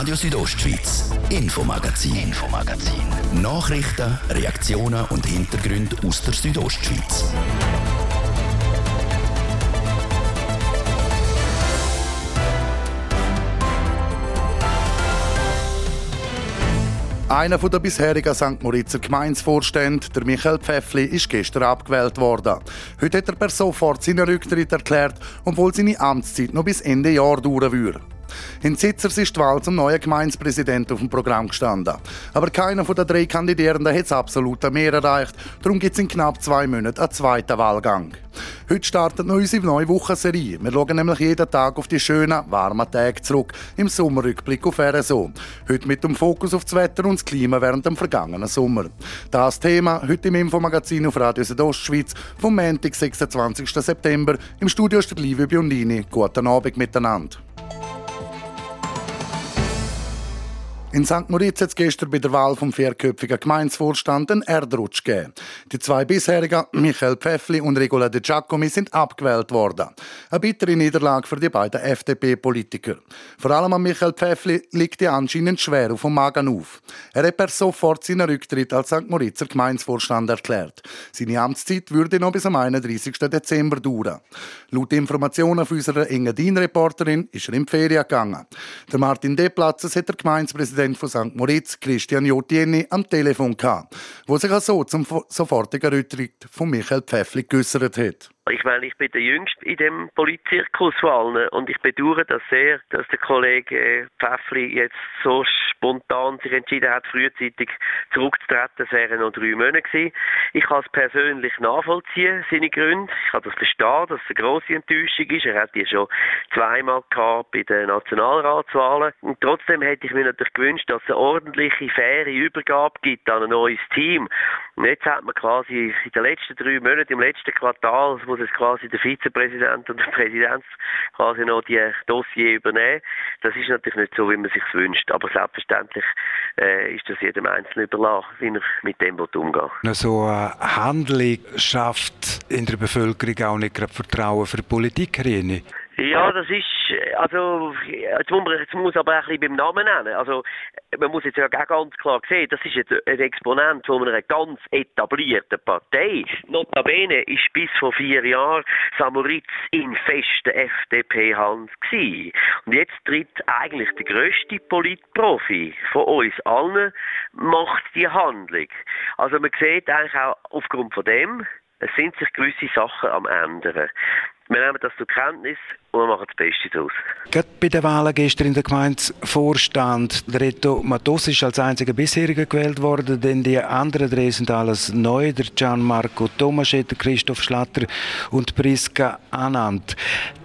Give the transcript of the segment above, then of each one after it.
Radio Südostschweiz, Infomagazin, Infomagazin. Nachrichten, Reaktionen und Hintergründe aus der Südostschweiz. Einer der bisherigen St. Moritzer Gemeinsvorstände, der Michael Pfeffli, ist gestern abgewählt worden. Heute hat er per sofort seinen Rücktritt erklärt, obwohl seine Amtszeit noch bis Ende Jahr dauern würde. In Zitzers ist die Wahl zum neuen Gemeindepräsidenten auf dem Programm gestanden. Aber keiner von den drei Kandidierenden hat das absolute Mehr erreicht. Darum gibt es in knapp zwei Monaten einen zweiten Wahlgang. Heute startet noch unsere neue Wochenserie. Wir schauen nämlich jeden Tag auf die schönen, warmen Tage zurück. Im Sommerrückblick auf RSO. Heute mit dem Fokus auf das Wetter und das Klima während dem vergangenen Sommer. Das Thema heute im Infomagazin auf Radio Südostschweiz vom Montag, 26. September. Im Studio ist der Livio Biondini. Guten Abend miteinander. In St. Moritz hat es gestern bei der Wahl vom vierköpfigen Gemeinsvorstand einen Erdrutsch gegeben. Die zwei bisherigen, Michael Pfeffli und Regola De Giacomi, sind abgewählt worden. Eine bittere Niederlage für die beiden FDP-Politiker. Vor allem an Michael Pfeffli liegt die anscheinend schwer auf dem Magen auf. Er hat per sofort seinen Rücktritt als St. Moritzer Gemeinsvorstand erklärt. Seine Amtszeit würde noch bis am 31. Dezember dauern. Laut Informationen von unserer Engadin-Reporterin ist er in die Ferien gegangen. Der Martin Deplatzes hat der Gemeindepräsident Präsident von St. Moritz, Christian Jotieni, am Telefon gehabt, wo sich auch so zum sofortigen Rücktritt von Michael Pfeffli geäussert hat. Ich meine, ich bin der Jüngste in dem Politzirkus von allen und ich bedauere das sehr, dass der Kollege Pfeffli jetzt so spontan sich entschieden hat, frühzeitig zurückzutreten. Das wären noch drei Monate gewesen. Ich kann es persönlich nachvollziehen, seine Gründe. Ich kann das verstehen, dass es eine grosse Enttäuschung ist. Er hat die schon zweimal gehabt bei den Nationalratswahlen. Und trotzdem hätte ich mir natürlich gewünscht, dass es eine ordentliche, faire Übergabe gibt an ein neues Team. Und jetzt hat man quasi in den letzten drei Monaten, im letzten Quartal, muss es quasi der Vizepräsident und der Präsident quasi noch die Dossier übernehmen. Das ist natürlich nicht so, wie man sich wünscht. Aber selbstverständlich äh, ist das jedem Einzelnen überlassen, wie er mit dem umgeht. So eine Handlung schafft in der Bevölkerung auch nicht gerade Vertrauen für Politik rein. Ja, das ist, also, jetzt muss man jetzt muss aber ein bisschen beim Namen nennen. Also, man muss jetzt ja auch ganz klar sehen, das ist jetzt ein Exponent von einer ganz etablierten Partei. Notabene ist bis vor vier Jahren Samoritz in festen FDP-Hand gewesen. Und jetzt tritt eigentlich der grösste Politprofi von uns allen, macht die Handlung. Also, man sieht eigentlich auch aufgrund von dem, es sind sich gewisse Sachen am ändern. Wir nehmen das zur Kenntnis und wir machen das Beste daraus. Gerade bei den Wahlen gestern in der Gemeindevorstand, der Reto Matos ist als einziger bisheriger gewählt worden, denn die anderen drei sind alles neu, der Gianmarco Tomaschetter, Christoph Schlatter und Priska Anand.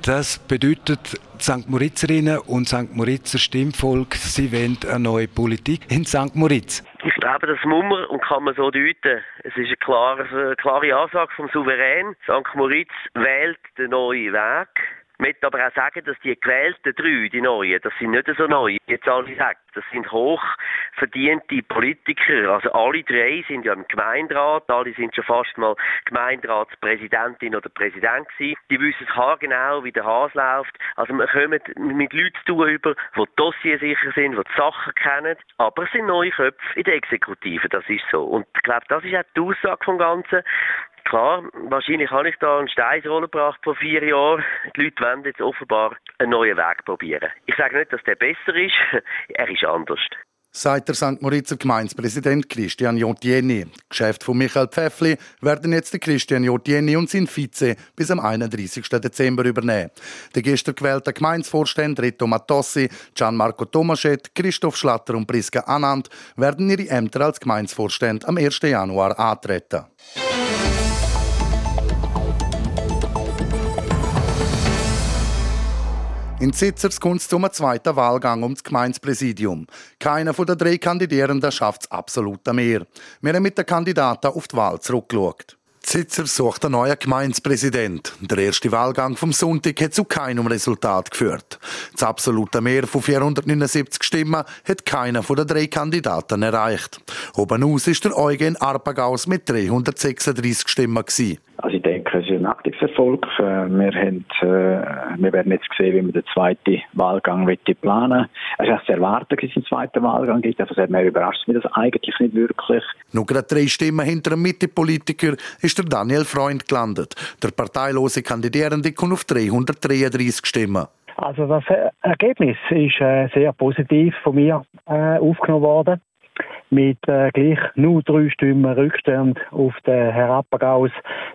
Das bedeutet, St. Moritzerinnen und St. Moritzer Stimmvolk, sie wollen eine neue Politik in St. Moritz. Ich glaube, das muss man und kann man so deuten. Es ist eine klare, eine klare Ansage vom Souverän. St. Moritz wählt den neuen Weg. Ich möchte aber auch sagen, dass die gewählten drei, die neuen, das sind nicht so neu, jetzt alle sagen. Das sind hoch verdiente Politiker. Also alle drei sind ja im Gemeinderat, alle sind schon fast mal Gemeinderatspräsidentin oder Präsident gewesen. Die wissen haargenau, wie der Hase läuft. Also wir kommen mit Leuten zu tun über, die Dossier sicher sind, die die Sachen kennen. Aber es sind neue Köpfe in der Exekutive, das ist so. Und ich glaube, das ist auch die Aussage vom Ganzen. Klar, wahrscheinlich habe ich da einen Stein gebracht vor vier Jahren. Die Leute wollen jetzt offenbar einen neuen Weg probieren. Ich sage nicht, dass der besser ist, er ist anders. Seit der St. Moritzer Gemeindepräsident Christian Jotieni. Geschäft von Michael Pfeffli werden jetzt der Christian Jotieni und sein Vize bis am 31. Dezember übernehmen. Der gestern gewählte Gemeindevorstand Reto Matossi, Gianmarco Tomaschet, Christoph Schlatter und Priska Anand werden ihre Ämter als Gemeindevorstand am 1. Januar antreten. In Zitzers es zum zweiten Wahlgang um das Gemeindepräsidium. Keiner von den drei Kandidierenden schafft es absolut mehr. Wir haben mit den Kandidaten auf die Wahl zurückgeschaut. Zitzer sucht einen neuen Gemeindepräsident. Der erste Wahlgang vom Sonntag hat zu keinem Resultat geführt. Das absolute Mehr von 479 Stimmen hat keiner von den drei Kandidaten erreicht. Oben aus ist der Eugen Arpagaus mit 336 Stimmen. Gewesen. Also ich denke, es ist ein Aktivserfolg. Äh, wir, haben, äh, wir werden jetzt sehen, wie wir den zweiten Wahlgang planen Es ist zu erwarten, dass es einen zweiten Wahlgang gibt. Also, es mehr überrascht mich das eigentlich nicht wirklich. Nur gerade drei Stimmen hinter einem Mitte-Politiker ist der Daniel Freund gelandet. Der parteilose Kandidierende kommt auf 333 Stimmen. Also das Ergebnis ist äh, sehr positiv von mir aufgenommen worden mit äh, gleich nur drei Stimmen Rückstand auf den Herr Appagaus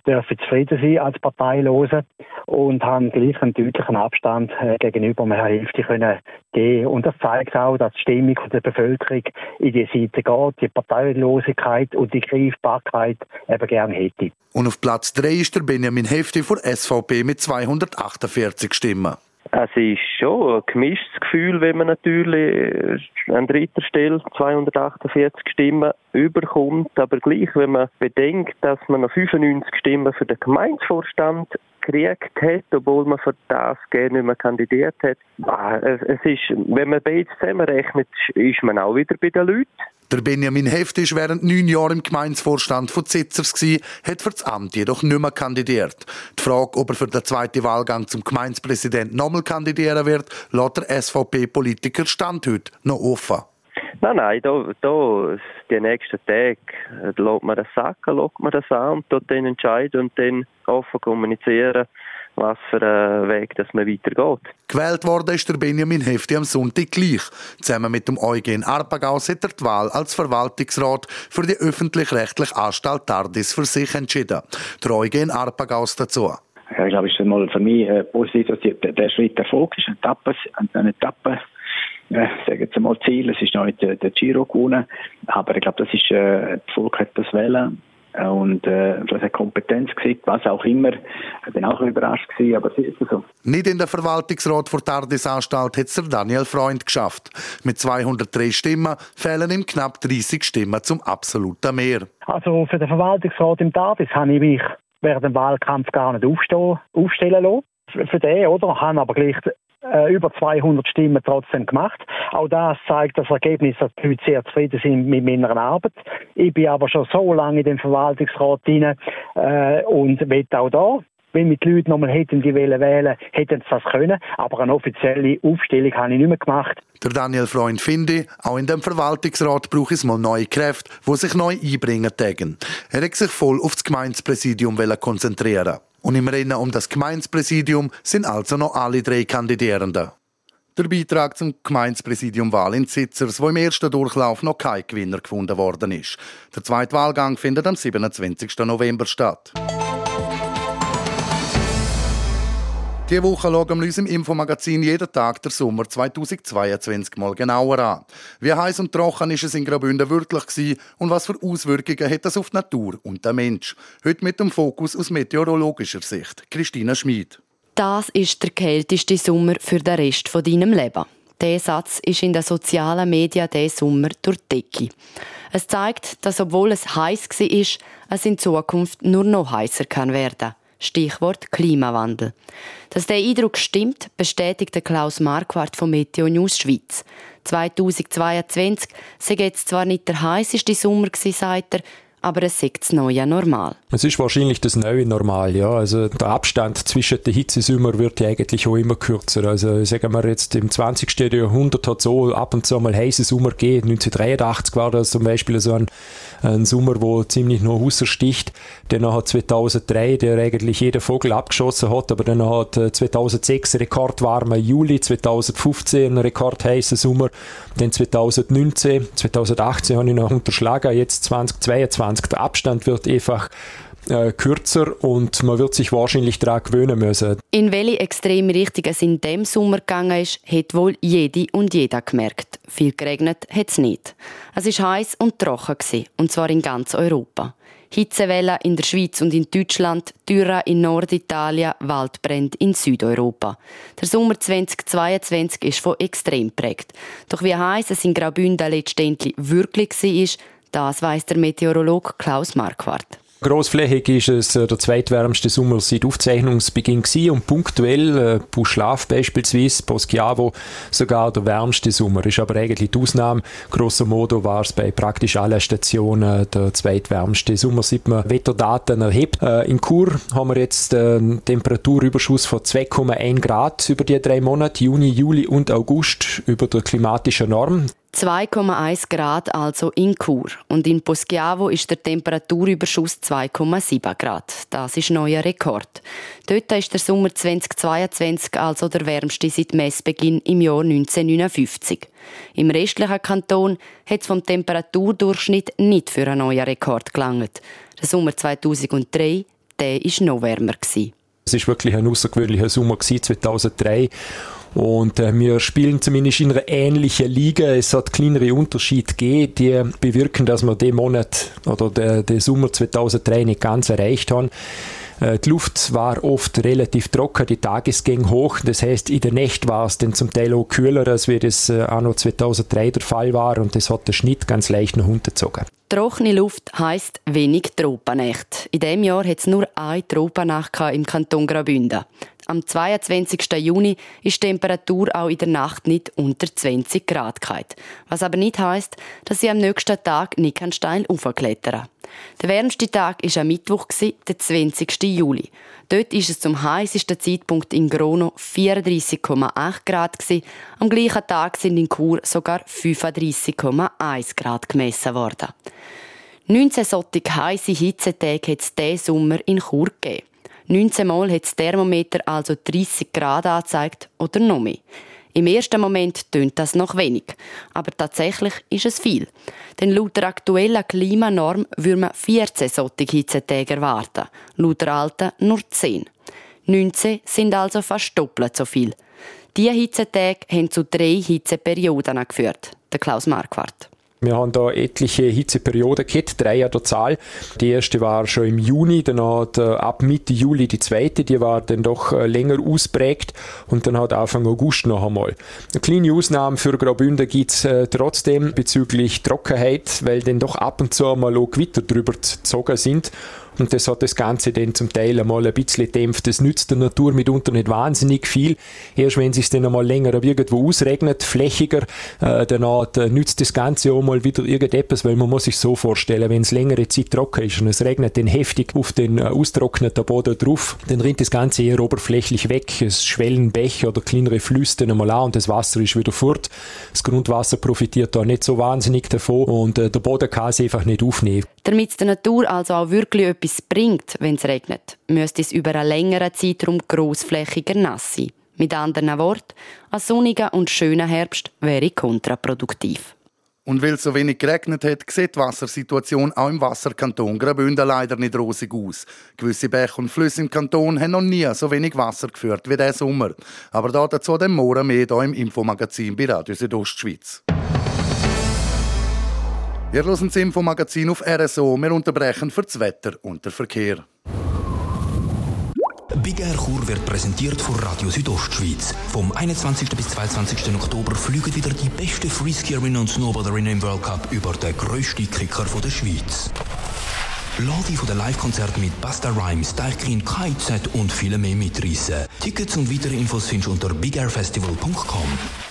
dürfen zufrieden sein als Parteilose und haben gleich einen deutlichen Abstand äh, gegenüber dem Herrn Hilfti können geben. Und das zeigt auch, dass die Stimmung der Bevölkerung in die Seite geht, die Parteilosigkeit und die Greifbarkeit eben gerne hätte. Und auf Platz 3 ist der Benjamin Hefti von SVP mit 248 Stimmen. Es ist schon ein gemischtes Gefühl, wenn man natürlich an dritter Stelle 248 Stimmen überkommt, aber gleich, wenn man bedenkt, dass man noch 95 Stimmen für den Gemeindevorstand gekriegt hat, obwohl man für das gerne nicht mehr kandidiert hat. Ah, es ist, wenn man beides zusammenrechnet, ist man auch wieder bei den Leuten. Der Benjamin Heft ist während neun Jahren im Gemeindevorstand von Zitzers gewesen, hat für das Amt jedoch nicht mehr kandidiert. Die Frage, ob er für den zweiten Wahlgang zum Gemeindepräsident nochmal kandidieren wird, lässt der SVP-Politiker Stand heute noch offen. Nein, nein, da, da, die nächsten Tage äh, lässt man das sacken, lässt man das an und dort dann entscheiden und dann offen kommunizieren, was für einen Weg dass man weitergeht. Gewählt worden ist der Benjamin Hefti am Sonntag gleich. Zusammen mit dem Eugen Arpagaus hat er die Wahl als Verwaltungsrat für die öffentlich-rechtliche Anstalt Tardis für sich entschieden. Der Eugen Arpagaus dazu. Ja, ich glaube, es ist mal für mich äh, positiv, dass der Schritt Erfolg ist, eine Etappe, eine Etappe äh, sagen wir mal Ziel. Es ist noch nicht der, der Giro gewonnen, aber ich glaube, das ist, äh, das Volk hat das wählen äh, und äh, das hat Kompetenz gesehen, was auch immer. Ich bin auch überrascht gewesen, aber es ist so. Nicht in der Verwaltungsrat vor Tardis Anstalt hat es Daniel Freund geschafft. Mit 203 Stimmen fehlen ihm knapp 30 Stimmen zum absoluten Mehr. Also für den Verwaltungsrat im Tardis habe ich mich während dem Wahlkampf gar nicht aufstehen, aufstellen lassen für den, oder? Haben aber gleich äh, über 200 Stimmen trotzdem gemacht. Auch das zeigt das Ergebnis, dass die Leute sehr zufrieden sind mit meiner Arbeit. Ich bin aber schon so lange in dem Verwaltungsrat drin äh, und will auch da wenn wir die Leute nochmal hätten die wählen wählen, hätten sie das können. Aber eine offizielle Aufstellung habe ich nicht mehr gemacht. Der Daniel Freund finde, auch in dem Verwaltungsrat braucht es mal neue Kräfte, die sich neu einbringen tägen. Er hat sich voll auf das Gemeindepräsidium konzentrieren. Und im Rennen um das Gemeindepräsidium sind also noch alle drei Kandidierenden. Der Beitrag zum Gemeindepräsidium Wahl in Zitzers, wo im ersten Durchlauf noch kein Gewinner gefunden worden ist. Der zweite Wahlgang findet am 27. November statt. Diese Woche schauen wir uns im Infomagazin jeden Tag der Sommer 2022 mal genauer an. Wie heiß und trocken ist es in Graubünden wirklich gewesen und was für Auswirkungen hat das auf die Natur und den Mensch? Heute mit dem Fokus aus meteorologischer Sicht. Christina Schmid. Das ist der kälteste Sommer für den Rest von deinem Leben. Der Satz ist in den sozialen Medien diesen Sommer durch die Decke. Es zeigt, dass obwohl es heiß war, es in Zukunft nur noch heißer kann. Stichwort Klimawandel. Dass der Eindruck stimmt, bestätigt Klaus Marquardt von Meteo News Schweiz. 2022 sei jetzt zwar nicht der heißeste Sommer sagt er, aber es ist das neue Normal. Es ist wahrscheinlich das neue Normal, ja. Also der Abstand zwischen den Hitzesommer wird ja eigentlich auch immer kürzer. Also sagen wir jetzt im 20. Jahrhundert hat es so ab und zu mal heiße Sommer gegeben. 1983 war das zum Beispiel so ein, ein Sommer, wo ziemlich noch sticht. Dann hat 2003, der eigentlich jeder Vogel abgeschossen hat, aber dann hat 2006 rekordwarmer Juli, 2015 ein rekordheißer Sommer, dann 2019, 2018 habe ich noch unterschlagen, jetzt 2022 20. Der Abstand wird einfach äh, kürzer und man wird sich wahrscheinlich daran gewöhnen müssen. In welche extreme Richtung es in dem Sommer gegangen ist, hat wohl jede und jeder gemerkt. Viel geregnet hat es nicht. Es war heiß und trocken gewesen, und zwar in ganz Europa. Hitzewelle in der Schweiz und in Deutschland, Dürre in Norditalien, Waldbrände in Südeuropa. Der Sommer 2022 ist von extrem prägt. Doch wie heiß es in Graubünden letztendlich wirklich war, das weiß der Meteorolog Klaus Marquardt. Grossflächig ist es äh, der zweitwärmste Sommer seit Aufzeichnungsbeginn gewesen und punktuell, äh, Buschlaf beispielsweise, Poschiavo, sogar der wärmste Sommer. Ist aber eigentlich die Ausnahme. Grosso modo war es bei praktisch allen Stationen der zweitwärmste Sommer, seit man Wetterdaten erhebt. Äh, in Chur haben wir jetzt einen Temperaturüberschuss von 2,1 Grad über die drei Monate, Juni, Juli und August, über der klimatischen Norm. 2,1 Grad also in Chur. Und in Poschiavo ist der Temperaturüberschuss 2,7 Grad. Das ist neuer Rekord. Dort ist der Sommer 2022 also der wärmste seit Messbeginn im Jahr 1959. Im restlichen Kanton hat es vom Temperaturdurchschnitt nicht für einen neuen Rekord gelangt. Der Sommer 2003, der war noch wärmer. Es war wirklich ein außergewöhnlicher Sommer 2003. Und äh, wir spielen zumindest in einer ähnlichen Liga. Es hat kleinere Unterschiede gegeben, die bewirken, dass wir den Monat oder den, den Sommer 2003 nicht ganz erreicht haben. Äh, die Luft war oft relativ trocken, die Tagesgänge hoch. Das heißt, in der Nacht war es dann zum Teil auch kühler, als wie das äh, anno 2003 der Fall war. Und das hat der Schnitt ganz leicht nach unten gezogen. Trockene Luft heisst wenig Tropennächte. In diesem Jahr hat es nur eine Tropennacht im Kanton Graubünden. Am 22. Juni ist die Temperatur auch in der Nacht nicht unter 20 Grad gehalten. Was aber nicht heisst, dass sie am nächsten Tag nicht steil aufklettern Der wärmste Tag war am Mittwoch, der 20. Juli. Dort ist es zum heißesten Zeitpunkt in Grono 34,8 Grad Am gleichen Tag sind in Chur sogar 35,1 Grad gemessen worden. 19 solche heiße Hitzetage hat es diesen Sommer in Chur gegeben. 19 Mal hat das Thermometer also 30 Grad angezeigt oder noch mehr. Im ersten Moment tönt das noch wenig, aber tatsächlich ist es viel. Denn laut der aktuellen Klimanorm würde man 14 solche Hitzetage erwarten, laut der alten nur 10. 19 sind also fast doppelt so viel. Diese Hitzetage haben zu drei Hitzeperioden geführt. Der Klaus Marquardt. Wir haben da etliche Hitzeperioden gehabt, drei an der Zahl. Die erste war schon im Juni, dann hat äh, ab Mitte Juli die zweite, die war dann doch äh, länger ausprägt und dann hat Anfang August noch einmal. Eine kleine Ausnahme für Graubünden gibt's äh, trotzdem bezüglich Trockenheit, weil dann doch ab und zu einmal auch Gewitter drüber gezogen sind und das hat das Ganze dann zum Teil einmal ein bisschen dämpft. Das nützt der Natur mitunter nicht wahnsinnig viel. Erst wenn es sich dann einmal länger irgendwo ausregnet, flächiger, äh, dann äh, nützt das Ganze auch mal wieder irgendetwas, weil man muss sich so vorstellen, wenn es längere Zeit trocken ist und es regnet dann heftig auf den äh, austrockneten Boden drauf, dann rinnt das Ganze eher oberflächlich weg. Es schwellen Bäche oder kleinere Flüsse dann einmal an und das Wasser ist wieder fort. Das Grundwasser profitiert da nicht so wahnsinnig davon und äh, der Boden kann es einfach nicht aufnehmen. Damit der Natur also auch wirklich etwas bringt, wenn es regnet, müsste es über einen längeren Zeitraum grossflächiger nass sein. Mit anderen Worten, ein sonniger und schöner Herbst wäre kontraproduktiv. Und weil es so wenig geregnet hat, sieht die Wassersituation auch im Wasserkanton Graubünden leider nicht rosig aus. Gewisse Bäche und Flüsse im Kanton haben noch nie so wenig Wasser geführt wie diesen Sommer. Aber dazu dem Morgen mehr hier im Infomagazin bei Radio Südostschweiz. Wir hören das Infomagazin auf RSO. Wir unterbrechen für das Wetter und den Verkehr. Big Air Chur wird präsentiert von Radio Südostschweiz. Vom 21. bis 22. Oktober fliegen wieder die besten Freeskierinnen und Snowboarderinnen im World Cup über den grössten Kicker der Schweiz. Lade von den Live-Konzerten mit Basta Rhymes, Deichkind, KIZ und viele mehr mitreißen. Tickets und weitere Infos findest du unter bigairfestival.com.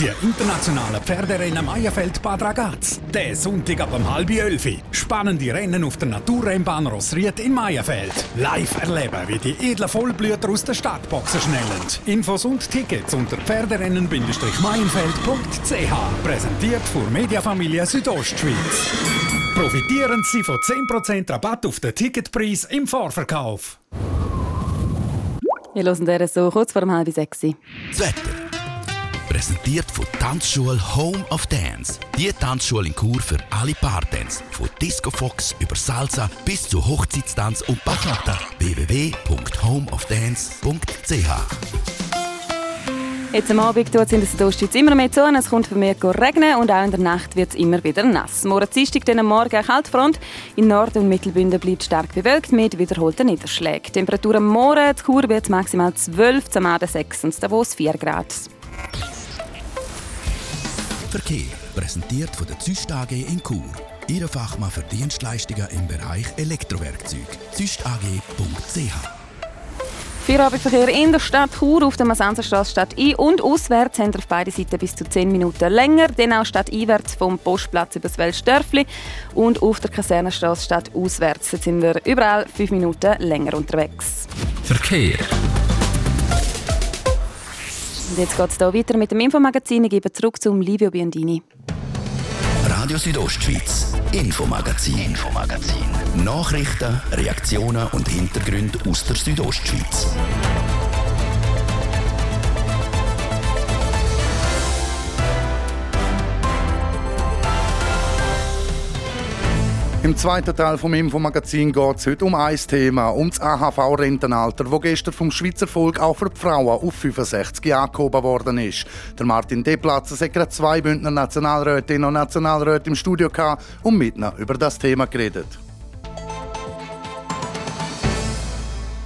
Die internationalen Pferderennen Meierfeld Bad Ragaz. Der Sonntag ab um halb elf. Spannende Rennen auf der Naturrennbahn Rossried in Meierfeld. Live erleben, wie die edlen Vollblüter aus der Startboxen schnellen. Infos und Tickets unter pferderennen-meienfeld.ch. Präsentiert von Mediafamilie Südostschweiz. Profitieren Sie von 10% Rabatt auf den Ticketpreis im Vorverkauf. Wir hören der so kurz vor dem halb sechs. Das Wetter. Präsentiert von Tanzschule Home of Dance. Die Tanzschule in Kur für alle Partens. Von Disco Fox über Salsa bis zu Hochzeitstanz und Bachata. www.homeofdance.ch Jetzt am Abend tut es in der Südostschweiz immer mehr zu. Es kommt vermehrt regnen und auch in der Nacht wird es immer wieder nass. Morgen Dienstag, dann am Morgen eine Kaltfront. In Nord- und Mittelbünden bleibt stark bewölkt mit wiederholten Niederschlägen. Temperatur am Morgen, die Kur wird maximal 12, zum Abend 6 und Davos 4 Grad. Verkehr präsentiert von der Züst AG in Chur. Ihre Fachmann für Dienstleistungen im Bereich Elektrowerkzeug. züstag.ch Feierabendverkehr in der Stadt Chur auf der Masanzerstraße Stadt ein- und auswärts haben auf beide Seiten bis zu 10 Minuten länger. Dann auch stadteinwärts vom Postplatz über das Weltstörfli und auf der Kasernenstraße Stadt auswärts. Jetzt sind wir überall 5 Minuten länger unterwegs. Verkehr. Und jetzt geht es hier weiter mit dem Infomagazin. Ich gebe zurück zum Livio Biondini. Radio Südostschweiz, Infomagazin, Infomagazin. Nachrichten, Reaktionen und Hintergründe aus der Südostschweiz. Im zweiten Teil vom Infomagazin geht es heute um ein Thema, um das AHV-Rentenalter, das gestern vom Schweizer Volk auch für die Frauen auf 65 Jahre angehoben worden ist. Der Martin Deplatzer hat gerade zwei Bündner Nationalrätinnen und Nationalräte im Studio gehabt und mit ihnen über das Thema geredet.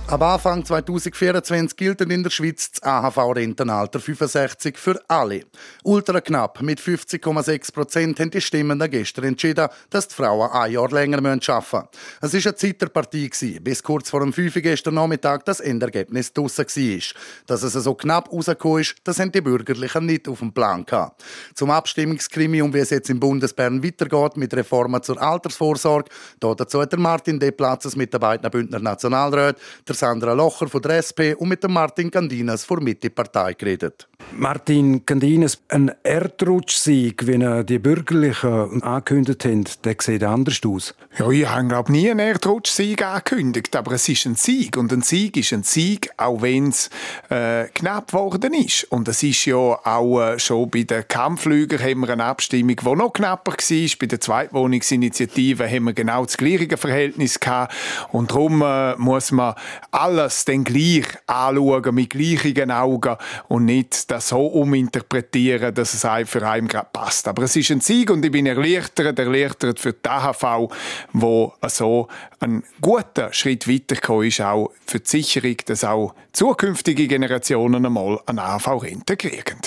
Ab Anfang 2024 gilt in der Schweiz das AHV-Rentenalter 65 für alle. Ultra knapp mit 50,6 Prozent haben die Stimmen gestern entschieden, dass die Frauen ein Jahr länger arbeiten müssen. Es war eine Zeit der Partie, bis kurz vor dem 5 Uhr gestern Nachmittag das Endergebnis draussen war. Dass es so knapp rausgekommen ist, das haben die Bürgerlichen nicht auf dem Plan gehabt. Zum Abstimmungskrimi, wie es jetzt im Bundesbern weitergeht mit Reformen zur Altersvorsorge, dazu hat der Martin D. Platzes beiden Bündner Nationalräten, Sandra Locher von der SP und mit Martin Candinas von Mitte Partei geredet. Martin Candinas, ein Erdrutschsieg, wie er die Bürgerlichen angekündigt haben, der sieht anders aus. Ja, ich habe glaube nie einen Erdrutschsieg angekündigt, aber es ist ein Sieg und ein Sieg ist ein Sieg, auch wenn es äh, knapp geworden ist. Und es ist ja auch äh, schon bei den Kampfflügern haben wir eine Abstimmung, die noch knapper war. Bei der Zweitwohnungsinitiative haben wir genau das gleiche Verhältnis gehabt und darum äh, muss man alles dann gleich anschauen, mit gleichen Augen und nicht das so uminterpretieren, dass es einem für einen gerade passt. Aber es ist ein Sieg und ich bin erleichtert, erleichtert für die AHV, wo so ein guter Schritt weitergekommen ist, auch für die Sicherung, dass auch zukünftige Generationen einmal eine AHV-Rente kriegen.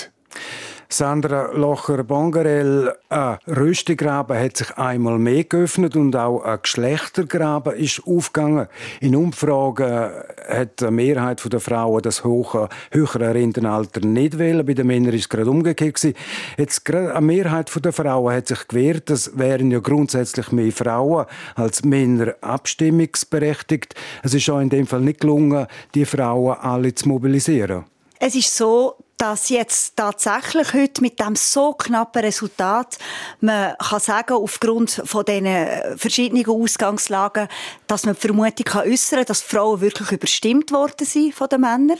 Sandra Locher-Bongarel, ein Röstigraben hat sich einmal mehr geöffnet und auch ein Geschlechtergraben ist aufgegangen. In Umfragen hat die Mehrheit der Frauen das hohe, höhere Rentenalter nicht wählen. Bei den Männern ist es gerade umgekehrt. Jetzt gerade eine Mehrheit der Frauen hat sich gewehrt. Das wären ja grundsätzlich mehr Frauen als Männer abstimmungsberechtigt. Es ist auch in dem Fall nicht gelungen, die Frauen alle zu mobilisieren. Es ist so, dass jetzt tatsächlich heute mit dem so knappen Resultat man kann sagen, aufgrund von diesen verschiedenen Ausgangslagen, dass man die Vermutung kann äußern, dass Frauen wirklich überstimmt worden sind von den Männern.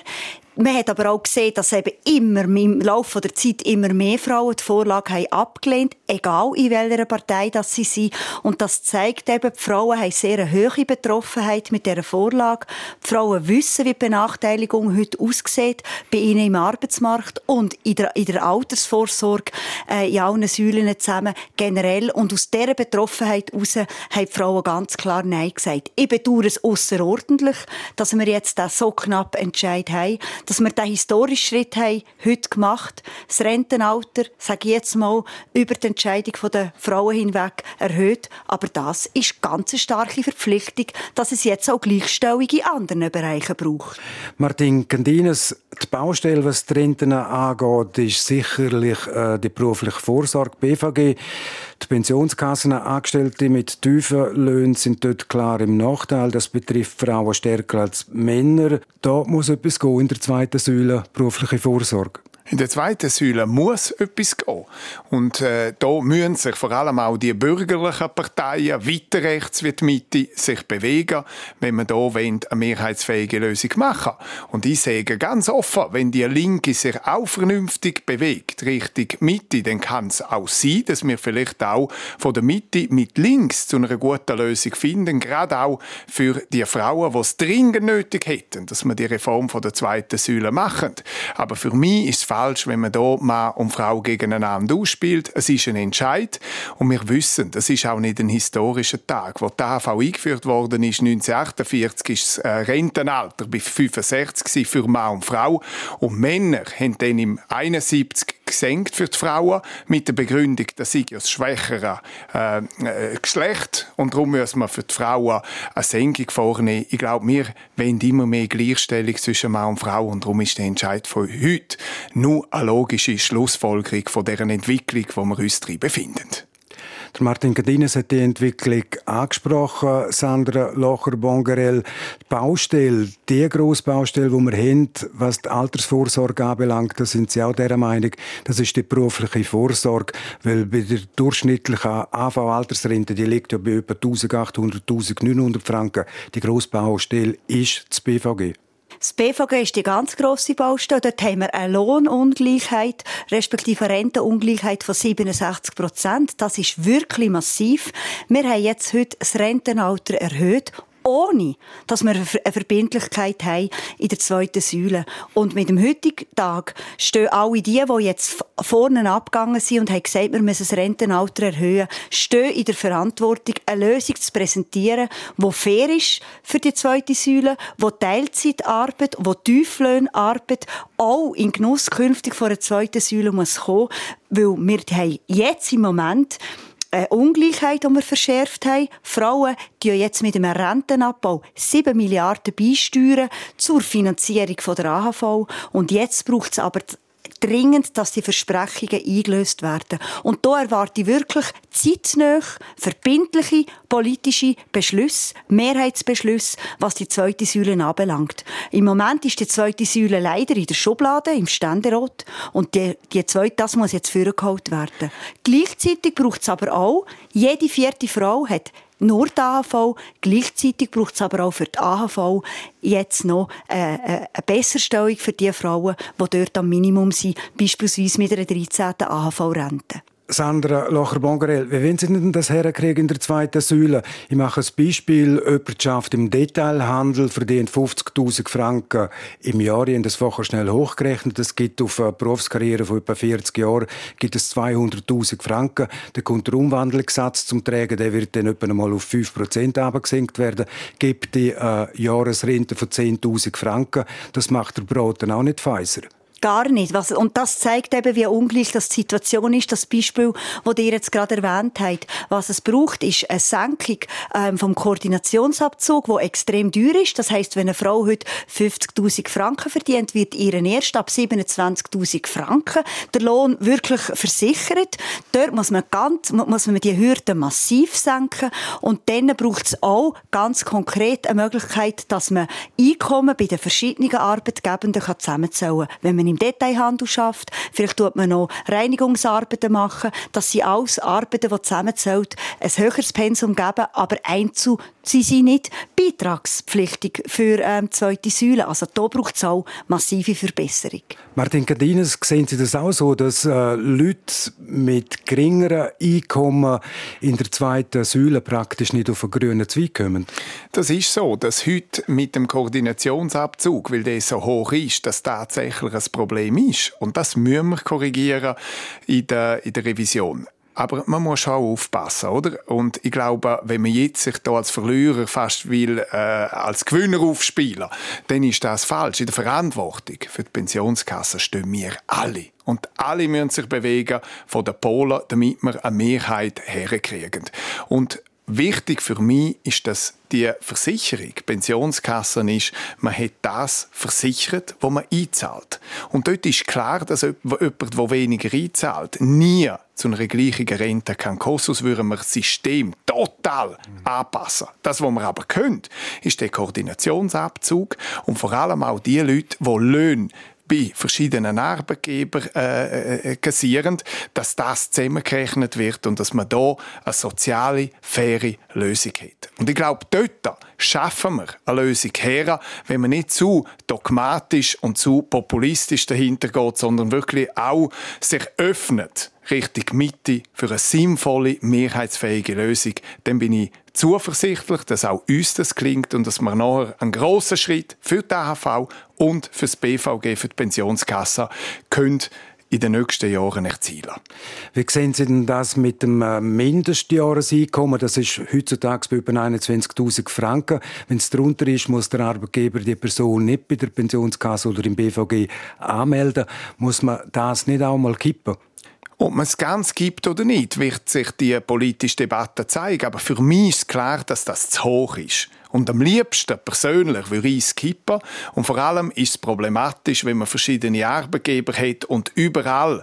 Man hat aber auch gesehen, dass eben immer im Laufe der Zeit immer mehr Frauen die Vorlage haben abgelehnt, egal in welcher Partei das sie sind. Und das zeigt eben, die Frauen haben sehr eine hohe Betroffenheit mit dieser Vorlage. Die Frauen wissen, wie die Benachteiligung heute aussieht, bei ihnen im Arbeitsmarkt und in der, in der Altersvorsorge, äh, in allen Säulen zusammen, generell. Und aus dieser Betroffenheit heraus haben die Frauen ganz klar Nein gesagt. Ich bedauere es außerordentlich, dass wir jetzt das so knapp Entscheid haben dass wir diesen historischen Schritt haben, heute gemacht Das Rentenalter, sage ich jetzt mal, über die Entscheidung der Frauen hinweg erhöht. Aber das ist ganz eine starke Verpflichtung, dass es jetzt auch Gleichstellung in anderen Bereichen braucht. Martin Candines, die Baustelle, was die Renten angeht, ist sicherlich äh, die berufliche Vorsorge, BVG. Die Pensionskassen, Angestellte mit tiefen Löhnen sind dort klar im Nachteil. Das betrifft Frauen stärker als Männer. Da muss etwas gehen in der zweiten Säule berufliche Vorsorge. In der zweiten Säule muss etwas gehen. Und äh, da müssen sich vor allem auch die bürgerlichen Parteien, weiter rechts wie die Mitte, sich bewegen, wenn man da eine mehrheitsfähige Lösung machen Und ich sage ganz offen, wenn die Linke sich auch vernünftig bewegt, Richtung Mitte, dann kann es auch sein, dass wir vielleicht auch von der Mitte mit links zu einer guten Lösung finden, gerade auch für die Frauen, die es dringend nötig hätten, dass wir die Reform von der zweiten Säule machen. Aber für mich ist es falsch, wenn man hier Mann und Frau gegeneinander ausspielt. Es ist ein Entscheid und wir wissen, das ist auch nicht ein historischer Tag. Wo die AV eingeführt worden ist, 1948, ist das äh, Rentenalter bei 65 für Mann und Frau und Männer haben dann im 71 gesenkt für die Frauen mit der Begründung, dass sie das schwächere äh, äh, Geschlecht und darum müssen wir für die Frauen eine Senkung vornehmen. Ich glaube, wir wollen immer mehr Gleichstellung zwischen Mann und Frau und darum ist der Entscheid von heute nur eine logische Schlussfolgerung von deren Entwicklung, wo wir uns drin befinden. Der Martin Cadines hat die Entwicklung angesprochen. Sandra Locher-Bongerell, die Baustelle, die grosse Baustelle, die wir haben, was die Altersvorsorge anbelangt, da sind Sie auch der Meinung, das ist die berufliche Vorsorge, weil bei der durchschnittlichen AV-Altersrente, die liegt ja bei etwa 1800, 1900 Franken. Die grosse Baustelle ist das BVG. Das BVG ist die ganz grosse Baustelle. Dort haben wir eine Lohnungleichheit, respektive Rentenungleichheit von 67 Prozent. Das ist wirklich massiv. Wir haben jetzt heute das Rentenalter erhöht ohne dass wir eine Verbindlichkeit haben in der zweiten Säule. Und mit dem heutigen Tag stehen alle die, die jetzt vorne abgegangen sind und haben gesagt, wir müssen das Rentenalter erhöhen, stehen in der Verantwortung, eine Lösung zu präsentieren, die fair ist für die zweite Säule, die Teilzeitarbeit, die Tieflöhnarbeit auch in Genuss künftig von einer zweiten Säule muss kommen, weil wir haben jetzt im Moment eine Ungleichheit, die wir verschärft haben. Frauen die jetzt mit dem Rentenabbau 7 Milliarden beisteuern zur Finanzierung der AHV. Und jetzt braucht es aber dringend, dass die Versprechungen eingelöst werden. Und da erwarte ich wirklich zeitnah verbindliche politische Beschlüsse, Mehrheitsbeschlüsse, was die zweite Säule anbelangt. Im Moment ist die zweite Säule leider in der Schublade, im Ständerat. Und die, die zweite, das muss jetzt vorgeholt werden. Gleichzeitig braucht es aber auch, jede vierte Frau hat nur die AHV. Gleichzeitig braucht es aber auch für die AHV jetzt noch äh, äh, eine Besserstellung für die Frauen, die dort am Minimum sind, beispielsweise mit einer 13. AHV-Rente. Sandra Locher-Bongarel, wie wollen Sie denn das herkriegen in der zweiten Säule? Ich mache ein Beispiel. Jemand schafft im Detailhandel, verdient 50.000 Franken im Jahr. Ich habe das vorher schnell hochgerechnet. Es gibt auf eine Berufskarriere von etwa 40 Jahren gibt es 200.000 Franken. Da kommt der Umwandlungssatz zum Tragen. Der wird dann etwa mal auf 5% abgesenkt werden. Gibt die äh, Jahresrente von 10.000 Franken. Das macht der Brot dann auch nicht feiser. Gar nicht. Was, und das zeigt eben, wie ungleich das die Situation ist. Das Beispiel, das ihr jetzt gerade erwähnt habt. Was es braucht, ist eine Senkung ähm, vom Koordinationsabzug, der extrem teuer ist. Das heißt, wenn eine Frau heute 50.000 Franken verdient, wird ihren erst ab 27.000 Franken der Lohn wirklich versichert. Dort muss man ganz, muss man die Hürden massiv senken. Und dann braucht es auch ganz konkret eine Möglichkeit, dass man Einkommen bei den verschiedenen Arbeitgebenden zusammenzählen kann. Wenn man im Detailhandel schafft, vielleicht tut man noch Reinigungsarbeiten machen, dass sie alles Arbeiten, die zusammenzählt, ein höheres Pensum geben, aber einzu sie sind nicht beitragspflichtig für ähm, zweite Säule. Also da braucht es auch massive Verbesserung. Martin Cardines, sehen Sie das auch so, dass äh, Leute mit geringeren Einkommen in der zweiten Säule praktisch nicht auf einen grünen Zweig kommen? Das ist so, dass heute mit dem Koordinationsabzug, weil der so hoch ist, das tatsächlich ein Problem ist. Und das müssen wir korrigieren in der, in der Revision. Aber man muss schon aufpassen, oder? Und ich glaube, wenn man jetzt sich da als Verlierer fast will, äh, als Gewinner aufspielen, dann ist das falsch. In der Verantwortung für die Pensionskasse stehen wir alle. Und alle müssen sich bewegen von den Polen, damit wir eine Mehrheit herkriegen. Und Wichtig für mich ist, dass die Versicherung, Pensionskassen ist, man hat das versichert, was man einzahlt. Und dort ist klar, dass jemand, der weniger einzahlt, nie zu einer gleichen Rente kann kommen, würden wir das System total anpassen. Das, was wir aber können, ist der Koordinationsabzug und vor allem auch die Leute, die Löhne bei verschiedenen Arbeitgebern äh, äh, kassieren, dass das zusammengerechnet wird und dass man da eine soziale, faire Lösung hat. Und ich glaube, dort schaffen wir. Eine Lösung her, wenn man nicht zu dogmatisch und zu populistisch dahinter geht, sondern wirklich auch sich öffnet Richtung Mitte für eine sinnvolle, mehrheitsfähige Lösung, dann bin ich zuversichtlich, dass auch uns das klingt und dass wir nachher einen grossen Schritt für die AHV und für das BVG, für die Pensionskasse, können in den nächsten Jahren erzielen. Wie sehen Sie denn das mit dem äh, Mindestjahreseinkommen? Das ist heutzutage bei über 21.000 Franken. Wenn es darunter ist, muss der Arbeitgeber die Person nicht bei der Pensionskasse oder im BVG anmelden. Muss man das nicht auch mal kippen? Ob man es ganz gibt oder nicht, wird sich die politische Debatte zeigen. Aber für mich ist klar, dass das zu hoch ist. Und am liebsten persönlich würde ich es kippen. Und vor allem ist es problematisch, wenn man verschiedene Arbeitgeber hat und überall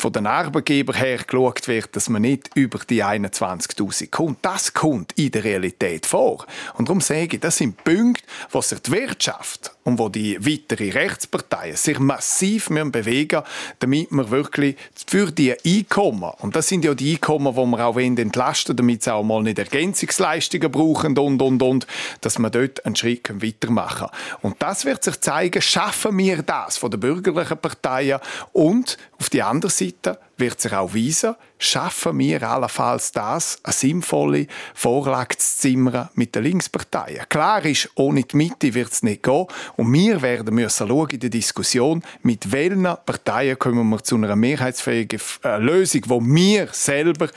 von den Arbeitgebern her geschaut wird, dass man nicht über die 21.000 kommt. Das kommt in der Realität vor. Und darum sage ich, das sind Punkte, wo sich die Wirtschaft und wo die weiteren Rechtsparteien sich massiv bewegen müssen, damit man wirklich für die Einkommen, und das sind ja die Einkommen, die wir auch entlasten damit sie auch mal nicht Ergänzungsleistungen brauchen und, und, und, dass man dort einen Schritt weitermachen können. Und das wird sich zeigen, schaffen wir das von den bürgerlichen Parteien und auf die andere Seite wird sich auch weisen, schaffen wir allenfalls das, eine sinnvolle Vorlage zu zimmern mit den Linksparteien. Klar ist, ohne die Mitte wird es nicht gehen. Und wir werden müssen schauen in der Diskussion, mit welchen Parteien kommen wir zu einer mehrheitsfähigen äh, Lösung, wo wir selber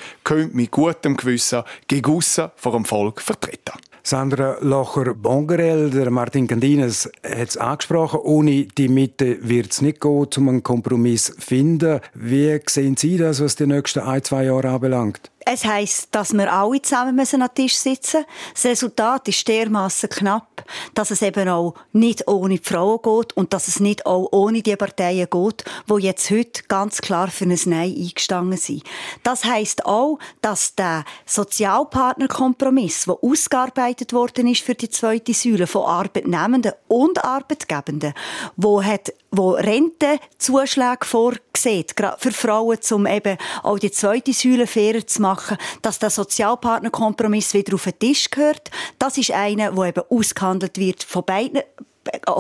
mit gutem Gewissen gegen vor dem Volk vertreten Sandra Locher-Bongerel, der Martin Candines hat es angesprochen, ohne die Mitte wird es nicht gehen, um einen Kompromiss zu finden. Wie sehen Sie das, was die nächsten ein, zwei Jahre anbelangt? Es heisst, dass wir alle zusammen an den Tisch sitzen müssen. Das Resultat ist dermaßen knapp, dass es eben auch nicht ohne die Frauen geht und dass es nicht auch ohne die Parteien geht, die jetzt heute ganz klar für ein Nein eingestanden sind. Das heisst auch, dass der Sozialpartnerkompromiss, der ausgearbeitet worden ist für die zweite Säule von Arbeitnehmenden und Arbeitgebenden, wo hat wo Rentenzuschläge vorsieht, gerade für Frauen, um eben auch die zweite Säule fairer zu machen, dass der Sozialpartnerkompromiss wieder auf den Tisch gehört. Das ist einer, der eben ausgehandelt wird von beiden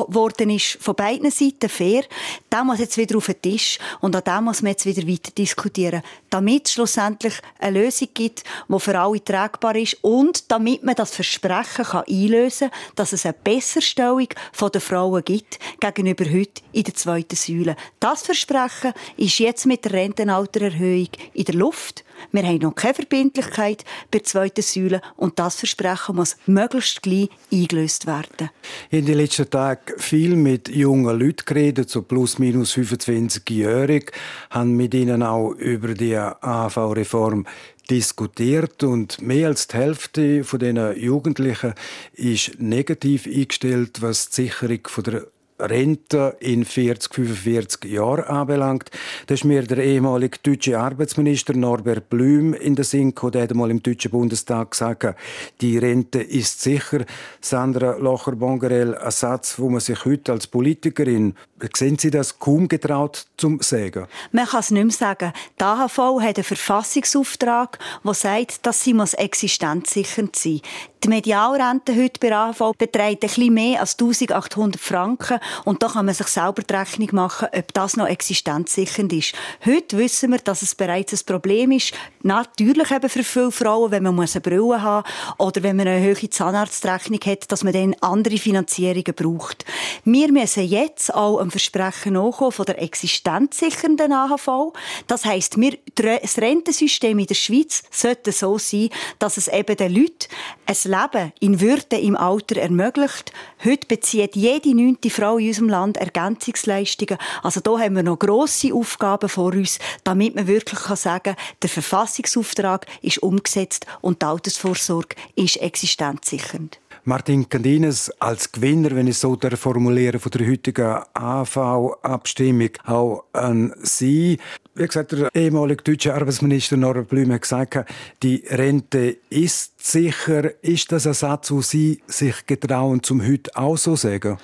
worden ist von beiden Seiten fair, der muss jetzt wieder auf den Tisch und an muss man jetzt wieder weiter diskutieren, damit es schlussendlich eine Lösung gibt, die für alle tragbar ist und damit man das Versprechen kann einlösen kann, dass es eine Besserstellung der Frauen gibt gegenüber heute in der zweiten Säule. Das Versprechen ist jetzt mit der Rentenaltererhöhung in der Luft. Wir haben noch keine Verbindlichkeit bei der zweiten Säule und das Versprechen muss möglichst gleich eingelöst werden. In den letzten Tagen viel mit jungen Leuten geredet, so plus minus 25-jährig, haben mit ihnen auch über die AV-Reform diskutiert und mehr als die Hälfte von den Jugendlichen ist negativ eingestellt, was die Sicherung von der Rente in 40, 45 Jahren anbelangt. Da ist mir der ehemalige deutsche Arbeitsminister Norbert Blüm in der Sinn gekommen. Der hat mal im Deutschen Bundestag gesagt, die Rente ist sicher. Sandra Locher-Bongerel, ein Satz, wo man sich heute als Politikerin, sehen Sie das, kaum getraut zum sagen? Man kann es nicht mehr sagen. Die AHV hat einen Verfassungsauftrag, der sagt, dass sie existenzsichernd sein muss. Die Medialrente heute bei AHV beträgt etwas mehr als 1800 Franken und da kann man sich selber die Rechnung machen, ob das noch existenzsichernd ist. Heute wissen wir, dass es bereits ein Problem ist. Natürlich eben für viele Frauen, wenn man eine Brille haben muss oder wenn man eine hohe Zahnarztrechnung hat, dass man dann andere Finanzierungen braucht. Wir müssen jetzt auch ein Versprechen nachkommen von der existenzsichernden AHV. Das heisst, wir, das Rentensystem in der Schweiz sollte so sein, dass es eben den Leuten ein Leben in Würde im Alter ermöglicht. Heute bezieht jede neunte Frau in unserem Land Ergänzungsleistungen. Also da haben wir noch grosse Aufgaben vor uns, damit man wirklich sagen kann, der Verfassungsauftrag ist umgesetzt und die Altersvorsorge ist existenzsichernd. Martin Candines als Gewinner, wenn ich so formuliere, von der heutigen AV-Abstimmung auch an Sie. Wie gesagt, der ehemalige deutsche Arbeitsminister Norbert Blüm hat gesagt, die Rente ist sicher. Ist das ein Satz, wo Sie sich getrauen, zum heute auch so sagen?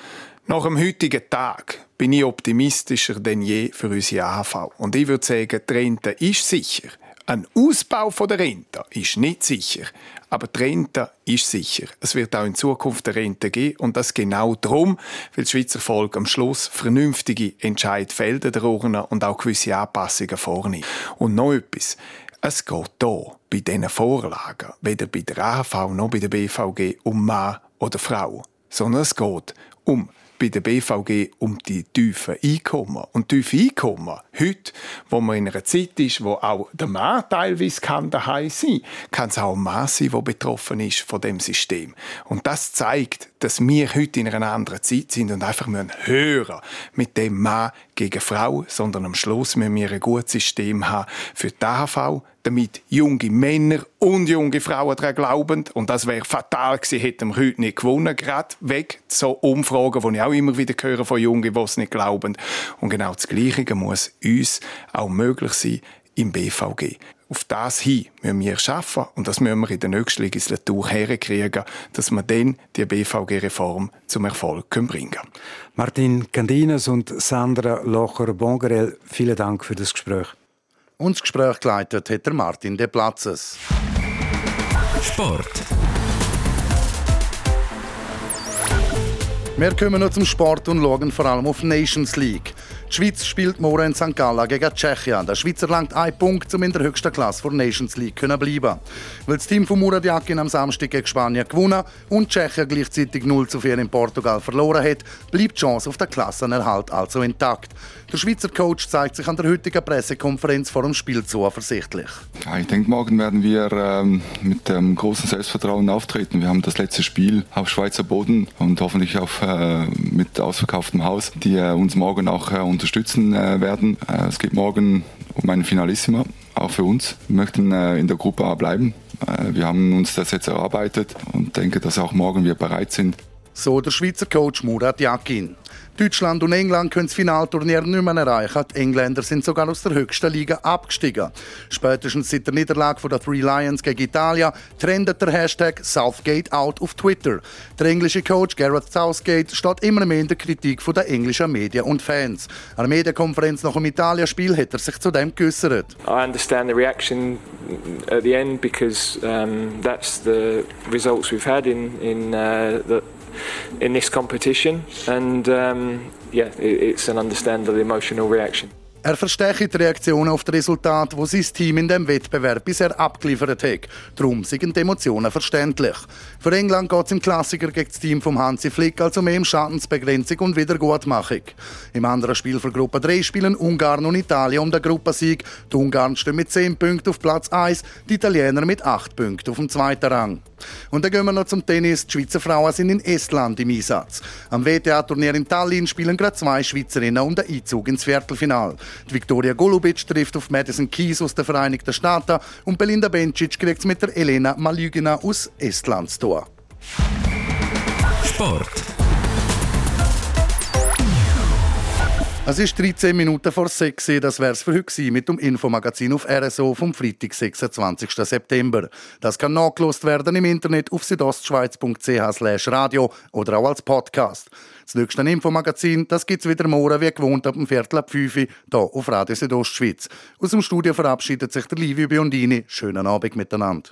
Nach dem heutigen Tag bin ich optimistischer denn je für unsere AHV. Und ich würde sagen, die Rente ist sicher. Ein Ausbau der Rente ist nicht sicher, aber die Rente ist sicher. Es wird auch in Zukunft eine Rente geben und das genau darum, weil das Schweizer Volk am Schluss vernünftige Entscheid fällt und auch gewisse Anpassungen vornimmt. Und noch etwas. Es geht hier bei diesen Vorlagen, weder bei der AHV noch bei der BVG, um Mann oder Frau, sondern es geht um bei der BVG um die tiefen Einkommen. Und tiefe Einkommen Heute, wo man in einer Zeit ist, wo auch der Mann teilweise kann daheim sein kann, es auch ein Mann sein, der betroffen ist von dem System. Und das zeigt, dass wir heute in einer anderen Zeit sind und einfach müssen mit dem Mann gegen Frau, sondern am Schluss müssen wir ein gutes System haben für die AHV, damit junge Männer und junge Frauen daran glauben. Und das wäre fatal gewesen, hätten wir heute nicht gewonnen. Gerade weg so Umfragen, die ich auch immer wieder höre von Jungen, die es nicht glauben. Und genau das Gleiche muss uns auch möglich sein im BVG. Auf das hin müssen wir schaffen und das müssen wir in der nächsten Legislatur herkriegen, dass wir dann die BVG-Reform zum Erfolg bringen können. Martin Candinas und Sandra Locher-Bongerel, vielen Dank für das Gespräch. Und das Gespräch geleitet hat der Martin De Platzes. Sport. Wir kommen noch zum Sport und schauen vor allem auf Nations League. Die Schweiz spielt morgen in St. Gallen gegen Tschechien. Der Schweizer langt einen Punkt, um in der höchsten Klasse der Nations League zu bleiben. Weil das Team von Murat Yakin am Samstag gegen Spanien gewonnen und Tschechien gleichzeitig 0 zu 4 in Portugal verloren hat, bleibt die Chance auf den Klassenerhalt also intakt. Der Schweizer Coach zeigt sich an der heutigen Pressekonferenz vor dem Spiel zuversichtlich. Ja, ich denke, morgen werden wir ähm, mit ähm, großem Selbstvertrauen auftreten. Wir haben das letzte Spiel auf Schweizer Boden und hoffentlich auch äh, mit ausverkauftem Haus, die äh, uns morgen auch äh, unterstützen äh, werden. Äh, es geht morgen um einen Finalissima, auch für uns. Wir möchten äh, in der Gruppe A bleiben. wir haben uns das jetzt erarbeitet und denke, dass auch morgen wir bereit sind. So der Schweizer Coach Murat Yakin. Deutschland und England können das Finalturnier nicht mehr erreichen. Die Engländer sind sogar aus der höchsten Liga abgestiegen. Spätestens seit der Niederlage der Three Lions gegen Italien trendet der Hashtag Southgate out auf Twitter. Der englische Coach Gareth Southgate steht immer mehr in der Kritik der englischen Medien und Fans. An der Medienkonferenz nach dem Italien-Spiel hat er sich zu dem geäußert. I understand the reaction at the end because um, that's the results we've had in, in uh, the in this competition, and um, yeah, it, it's an understandable emotional reaction. Er verstehe die Reaktionen auf das Resultat, wo sein Team in dem Wettbewerb bisher abgeliefert hat. Darum sind die Emotionen verständlich. Für England geht es im Klassiker gegen das Team von Hansi Flick also mehr um Schadensbegrenzung und Wiedergutmachung. Im anderen Spiel für Gruppe 3 spielen Ungarn und Italien um den Gruppensieg. Die Ungarn stehen mit 10 Punkten auf Platz 1, die Italiener mit 8 Punkten auf dem zweiten Rang. Und dann gehen wir noch zum Tennis. Die Schweizer Frauen sind in Estland im Einsatz. Am WTA-Turnier in Tallinn spielen gerade zwei Schweizerinnen um den Einzug ins Viertelfinal. Die Viktoria Golubic trifft auf Madison Keys aus den Vereinigten Staaten und Belinda Bencic kriegt es mit der Elena Malygina aus Estland zu. Sport. Es ist 13 Minuten vor 6 Das wäre es für heute mit dem Infomagazin auf RSO vom Freitag, 26. September. Das kann nachgelost werden im Internet auf südostschweiz.ch radio oder auch als Podcast. Das nächste Infomagazin, das gibt's wieder morgen wie gewohnt ab dem Viertel ab 5 Uhr hier auf Radio Südostschweiz. Aus dem Studio verabschiedet sich der Livio Biondini. Schönen Abend miteinander.